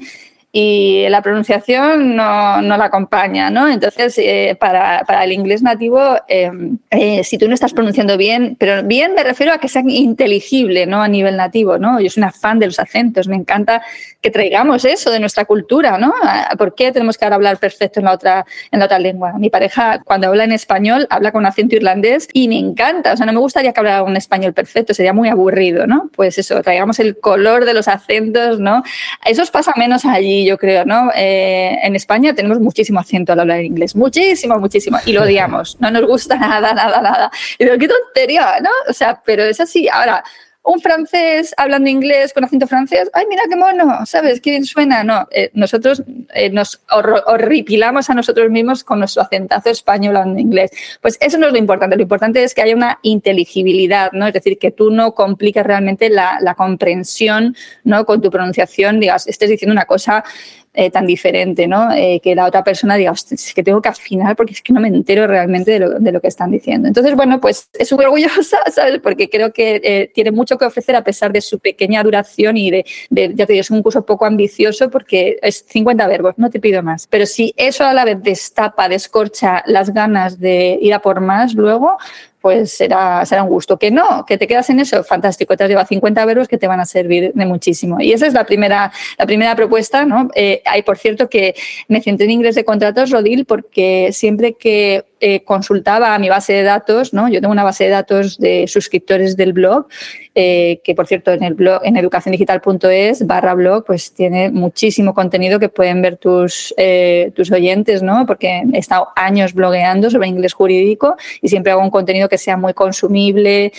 y la pronunciación no, no la acompaña, ¿no? Entonces, eh, para, para, el inglés nativo, eh, eh, si tú no estás pronunciando bien, pero bien me refiero a que sea inteligible, ¿no? A nivel nativo, ¿no? Yo soy una fan de los acentos, me encanta que traigamos eso de nuestra cultura, ¿no? ¿Por qué tenemos que hablar perfecto en la otra, en la otra lengua? Mi pareja, cuando habla en español, habla con acento irlandés y me encanta, o sea, no me gustaría que hablara un español perfecto, sería muy aburrido, ¿no? Pues eso, traigamos el color de los acentos, ¿no? Eso pasa menos allí yo creo, ¿no? Eh, en España tenemos muchísimo acento al hablar inglés, muchísimo, muchísimo, y lo odiamos, no nos gusta nada, nada, nada. Y digo, qué tontería, ¿no? O sea, pero es así. Ahora, un francés hablando inglés con acento francés, ay, mira qué mono, ¿sabes? Qué bien suena. No, eh, nosotros eh, nos horripilamos a nosotros mismos con nuestro acentazo español hablando inglés. Pues eso no es lo importante, lo importante es que haya una inteligibilidad, ¿no? Es decir, que tú no compliques realmente la, la comprensión, ¿no? Con tu pronunciación, digas, estés diciendo una cosa eh, tan diferente, ¿no? Eh, que la otra persona diga, es que tengo que afinar porque es que no me entero realmente de lo, de lo que están diciendo. Entonces, bueno, pues es súper orgullosa, ¿sabes? Porque creo que eh, tiene mucho que ofrecer a pesar de su pequeña duración y de, de, ya te digo, es un curso poco ambicioso porque es 50 verbos, no te pido más. Pero si eso a la vez destapa, descorcha las ganas de ir a por más luego, pues será, será un gusto. Que no, que te quedas en eso, fantástico, te has llevado 50 euros que te van a servir de muchísimo. Y esa es la primera, la primera propuesta, ¿no? Eh, hay, por cierto, que me centré en inglés de contratos, Rodil, porque siempre que eh, consultaba mi base de datos, ¿no? Yo tengo una base de datos de suscriptores del blog, eh, que por cierto en el blog, en educaciondigital.es barra blog, pues tiene muchísimo contenido que pueden ver tus, eh, tus oyentes, ¿no? Porque he estado años blogueando sobre inglés jurídico y siempre hago un contenido que sea muy consumible,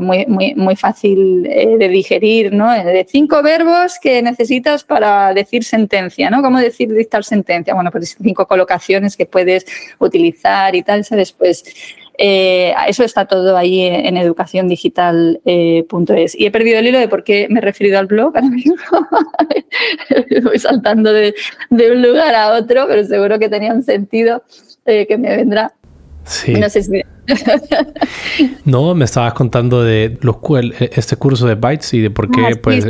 muy, muy, muy fácil de digerir, ¿no? De cinco verbos que necesitas para decir sentencia, ¿no? ¿Cómo decir dictar sentencia? Bueno, pues cinco colocaciones que puedes utilizar y tal, ¿sabes? Pues eh, eso está todo ahí en educaciondigital.es. Eh, y he perdido el hilo de por qué me he referido al blog ahora mismo. Voy saltando de, un lugar a otro, pero seguro que tenía un sentido eh, que me vendrá. Sí. No sé si no, me estabas contando de los, e, este curso de Bytes y de por qué, ah, pues,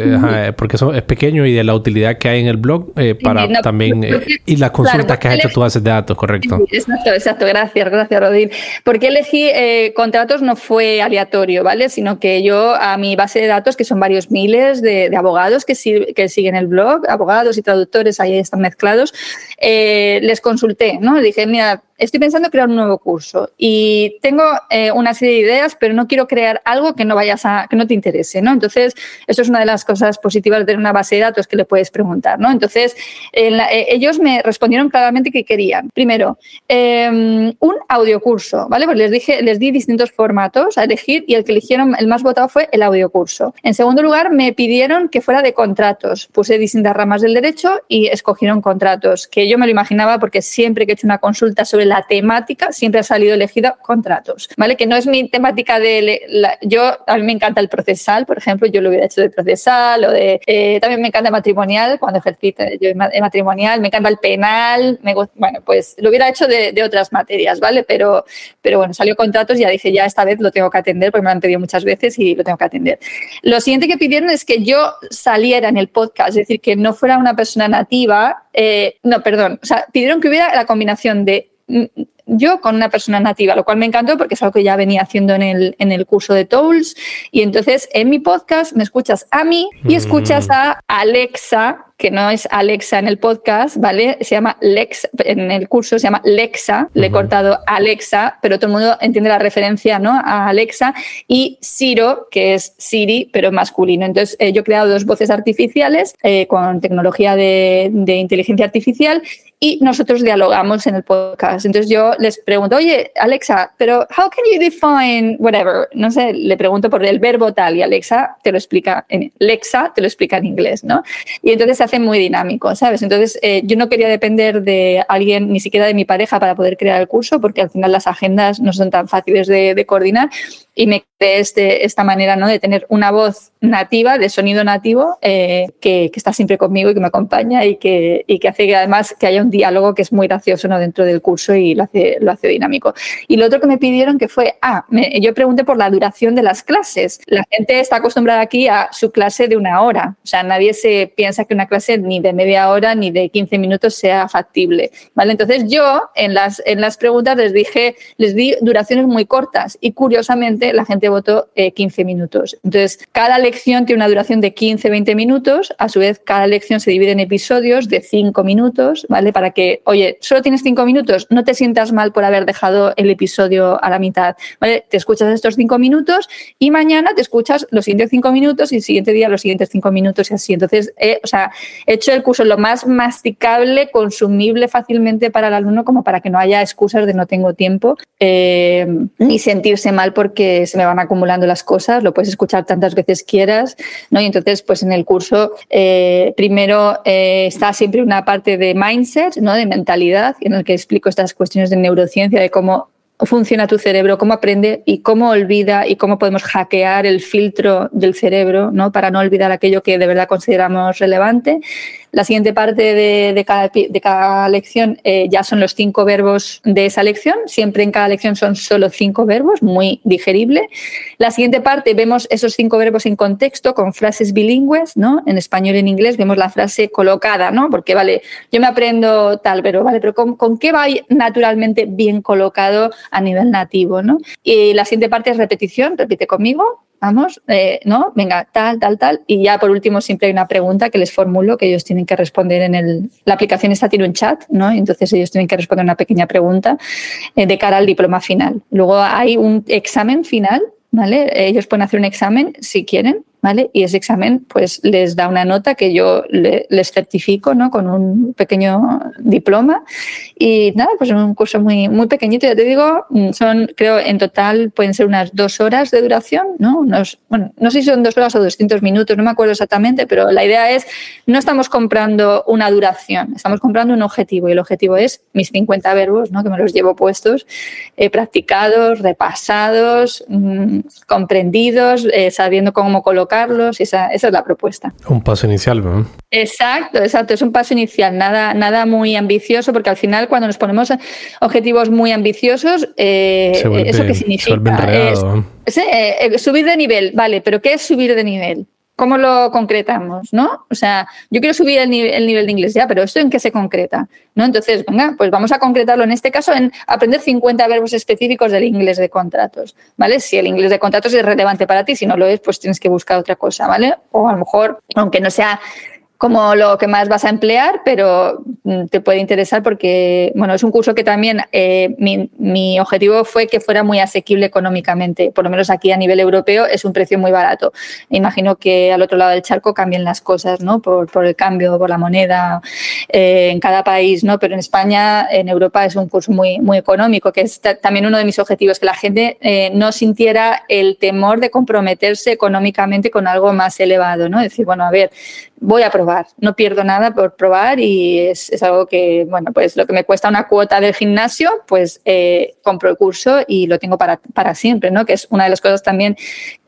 porque eso es pequeño y de la utilidad que hay en el blog eh, para también eh, y las consultas que has hecho tú bases de datos, correcto. Exacto, exacto. Gracias, gracias, Rodín. Porque elegí eh, contratos no fue aleatorio, ¿vale? Sino que yo a mi base de datos, que son varios miles de, abogados que, que, siguen el blog, abogados y traductores, ahí están mezclados, les consulté, ¿no? Dije, mira, estoy pensando en crear un nuevo curso y tengo eh, una serie de ideas, pero no quiero crear algo que no vayas a, que no te interese, ¿no? Entonces, eso es una de las cosas positivas de tener una base de datos que le puedes preguntar, ¿no? Entonces, eh, ellos me respondieron claramente que querían, primero, em, un audiocurso, ¿vale? Pues les dije, les di distintos formatos a elegir y el que eligieron, el más votado fue el audiocurso. En segundo lugar, me pidieron que fuera de contratos. Puse distintas ramas del derecho y escogieron contratos, que yo me lo imaginaba porque siempre que he hecho una consulta sobre la temática, siempre ha salido elegido contratos, ¿vale? Que no es mi temática de... yo, a mí me encanta el procesal, por ejemplo, yo lo hubiera hecho de procesal o de... Eh, también me encanta el matrimonial, cuando ejercito yo el matrimonial, me encanta el penal, bueno, pues lo hubiera hecho de, otras materias, ¿vale? Pero, pero bueno, salió contratos y ya dije, ya esta vez lo tengo que atender porque me lo han pedido muchas veces y lo tengo que atender. Lo siguiente que pidieron es que yo saliera en el podcast, es decir, que no fuera una persona nativa, eh, no, perdón, o sea, pidieron que hubiera la combinación de yo con una persona nativa, lo cual me encantó porque es algo que ya venía haciendo en el, en el curso de Tools. Y entonces en mi podcast me escuchas a mí y escuchas mm. a Alexa, que no es Alexa en el podcast, ¿vale? Se llama Lex, en el curso se llama Lexa, le he cortado Alexa, pero todo el mundo entiende la referencia, ¿no? A Alexa y Siro, que es Siri, pero masculino. Entonces, eh, yo he creado dos voces artificiales eh, con tecnología de, de inteligencia artificial y nosotros dialogamos en el podcast. Entonces yo les pregunto, oye, Alexa, pero how can you define whatever? No sé, le pregunto por el verbo tal y Alexa te lo explica en Alexa te lo explica en inglés, ¿no? Y entonces se hace muy dinámico, ¿sabes? Entonces eh, yo no quería depender de alguien, ni siquiera de mi pareja para poder crear el curso, porque al final las agendas no son tan fáciles de, de coordinar y me creé este, esta manera ¿no? de tener una voz nativa, de sonido nativo, eh, que, que, está siempre conmigo y que me acompaña y que, y que hace que además que haya un diálogo que es muy gracioso ¿no? dentro del curso y lo hace, lo hace dinámico. Y lo otro que me pidieron que fue, ah, yo pregunté por la duración de las clases. La gente está acostumbrada aquí a su clase de una hora. O sea, nadie se piensa que una clase ni de media hora ni de 15 minutos sea factible. ¿vale? Entonces yo en las, en las preguntas les dije, les di duraciones muy cortas y curiosamente la gente votó 15 eh, minutos. Entonces, cada lección tiene una duración de 15-20 minutos. A su vez, cada lección se divide en episodios de 5 minutos, ¿vale? Para que, oye, solo tienes 5 minutos, no te sientas mal por haber dejado el episodio a la mitad, ¿vale? Te escuchas estos 5 minutos y mañana te escuchas los siguientes 5 minutos y el siguiente día los siguientes 5 minutos y así. Entonces, eh, o sea, hecho el curso lo más masticable, consumible fácilmente para el alumno, como para que no haya excusas de no tengo tiempo, eh, ni sentirse mal porque se me van acumulando las cosas, lo puedes escuchar tantas veces quieras, ¿no? Y entonces, pues en el curso, eh, primero eh, está siempre una parte de mindset, ¿no? De mentalidad, en el que explico estas cuestiones de neurociencia, de cómo funciona tu cerebro, cómo aprende y cómo olvida y cómo podemos hackear el filtro del cerebro, ¿no? Para no olvidar aquello que de verdad consideramos relevante. La siguiente parte de, cada, lección eh, ya son los cinco verbos de esa lección. Siempre en cada lección son solo cinco verbos, muy digerible. La siguiente parte vemos esos cinco verbos en contexto con frases bilingües, ¿no? En español y en inglés vemos la frase colocada, ¿no? Porque, vale, yo me aprendo tal verbo, ¿vale? Pero ¿con, con qué va naturalmente bien colocado a nivel nativo, ¿no? Y la siguiente parte es repetición, repite conmigo, vamos, eh, ¿no? Venga, tal, tal, tal. Y ya por último siempre hay una pregunta que les formulo que ellos tienen que responder en el... La aplicación esta tiene un chat, ¿no? Entonces ellos tienen que responder una pequeña pregunta eh, de cara al diploma final. Luego hay un examen final, ¿vale? Ellos pueden hacer un examen si quieren, y ese examen pues les da una nota que yo les certifico, ¿no? Con un pequeño diploma y nada, pues un curso muy, muy pequeñito, ya te digo, mm, son, creo, en total pueden ser unas dos horas de duración, ¿no? bueno, no sé si son dos horas o 200 minutos, no me acuerdo exactamente, pero la idea es, no estamos comprando una duración, estamos comprando un objetivo y el objetivo es mis 50 verbos, ¿no? Que me los llevo puestos, eh, practicados, repasados, mm, comprendidos, eh, sabiendo cómo colocar esa, esa es la propuesta. Un paso inicial, ¿no? Exacto, exacto, es un paso inicial, nada, nada muy ambicioso, porque al final cuando nos ponemos objetivos muy ambiciosos, eh, ¿eso qué significa? Es, eh, eh, subir de nivel, vale, pero ¿qué es subir de nivel? ¿Cómo lo concretamos? ¿no? O sea, yo quiero subir el, nivel, de inglés ya, pero ¿esto en qué se concreta? ¿no? Entonces, venga, pues vamos a concretarlo en este caso en aprender 50 verbos específicos del inglés de contratos, ¿vale? Si el inglés de contratos es relevante para ti, si no lo es, pues tienes que buscar otra cosa, ¿vale? O a lo mejor, aunque no sea como lo que más vas a emplear, pero mm, te puede interesar porque, bueno, es un curso que también eh, mi, objetivo fue que fuera muy asequible económicamente, por lo menos aquí a nivel europeo es un precio muy barato. Imagino que al otro lado del charco cambien las cosas, ¿no? Por, el cambio, por la moneda eh, en cada país, ¿no? Pero en España, en Europa es un curso muy, muy económico, que es también uno de mis objetivos, que la gente eh, no sintiera el temor de comprometerse económicamente con algo más elevado, ¿no? Decir, bueno, a ver, voy a probar, no pierdo nada por probar y es, es, algo que, bueno, pues lo que me cuesta una cuota del gimnasio, pues eh, compro el curso y lo tengo para, para siempre, ¿no? Que es una de las cosas también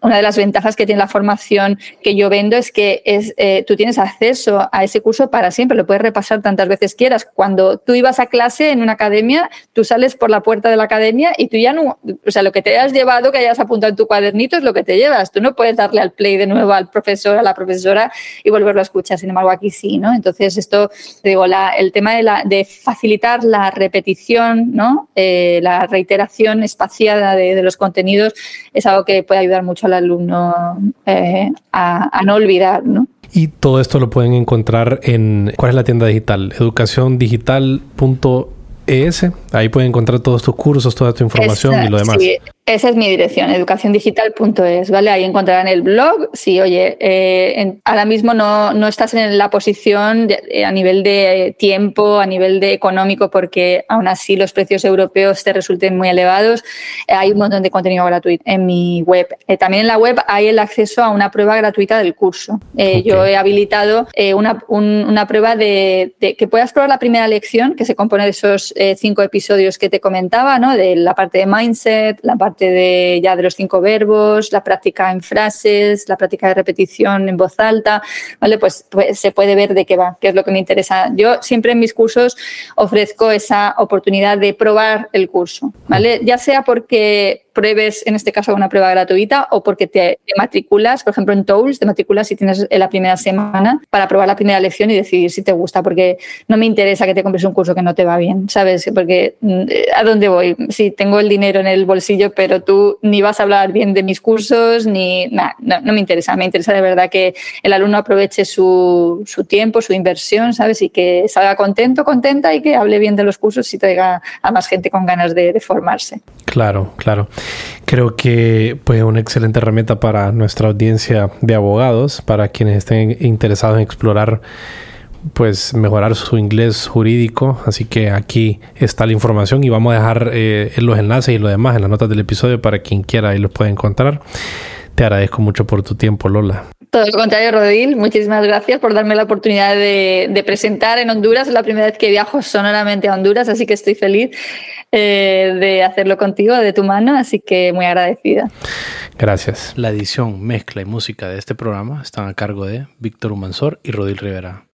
una de las ventajas que tiene la formación que yo vendo es que es, eh, tú tienes acceso a ese curso para siempre, lo puedes repasar tantas veces quieras. Cuando tú ibas a clase en una academia, tú sales por la puerta de la academia y tú ya no, o sea, lo que te hayas llevado, que hayas apuntado en tu cuadernito es lo que te llevas. Tú no puedes darle al play de nuevo al profesor, a la profesora y volverlo a escuchar. Sin embargo, aquí sí, ¿no? Entonces, esto, digo, la, el tema de, la, de facilitar la repetición, ¿no? Eh, la reiteración espaciada de, de los contenidos es algo que puede ayudar mucho al alumno eh, a, no olvidar, ¿no? Y todo esto lo pueden encontrar en, ¿cuál es la tienda digital? educaciondigital.es. Ahí pueden encontrar todos tus cursos, toda tu información y lo demás. Esa es mi dirección, educaciondigital.es, ¿vale? Ahí encontrarán el blog. Sí, oye, eh, ahora mismo no, no, estás en la posición eh, a nivel de tiempo, a nivel de económico, porque aún así los precios europeos te resulten muy elevados. Eh, hay un montón de contenido gratuito en mi web. también en la web hay el acceso a una prueba gratuita del curso. Yo he habilitado una, una, prueba de, de, que puedas probar la primera lección, que se compone de esos cinco episodios que te comentaba, ¿no? De la parte de mindset, la parte de ya de los cinco verbos, la práctica en frases, la práctica de repetición en voz alta, ¿vale? Pues, pues, se puede ver de qué va, qué es lo que me interesa. Yo siempre en mis cursos ofrezco esa oportunidad de probar el curso, ¿vale? Ya sea porque pruebes, en este caso, una prueba gratuita o porque te, matriculas, por ejemplo, en Tools, te matriculas si tienes la primera semana para probar la primera lección y decidir si te gusta, porque no me interesa que te compres un curso que no te va bien, ¿sabes? Porque mm, ¿a dónde voy? Sí, tengo el dinero en el bolsillo, pero tú ni vas a hablar bien de mis cursos, ni nada, no, me interesa. Me interesa de verdad que el alumno aproveche su, su tiempo, su inversión, ¿sabes? Y que salga contento, contenta y que hable bien de los cursos y traiga a más gente con ganas de formarse. Claro, claro. Creo que pues una excelente herramienta para nuestra audiencia de abogados, para quienes estén interesados en explorar pues mejorar su inglés jurídico. Así que aquí está la información y vamos a dejar eh, los enlaces y lo demás en las notas del episodio para quien quiera y los pueda encontrar. Te agradezco mucho por tu tiempo, Lola. Todo lo contrario, Rodil. Muchísimas gracias por darme la oportunidad de, presentar en Honduras. Es la primera vez que viajo sonoramente a Honduras, así que estoy feliz eh, de hacerlo contigo, de tu mano, así que muy agradecida. Gracias. La edición, mezcla y música de este programa están a cargo de Víctor Humansor y Rodil Rivera.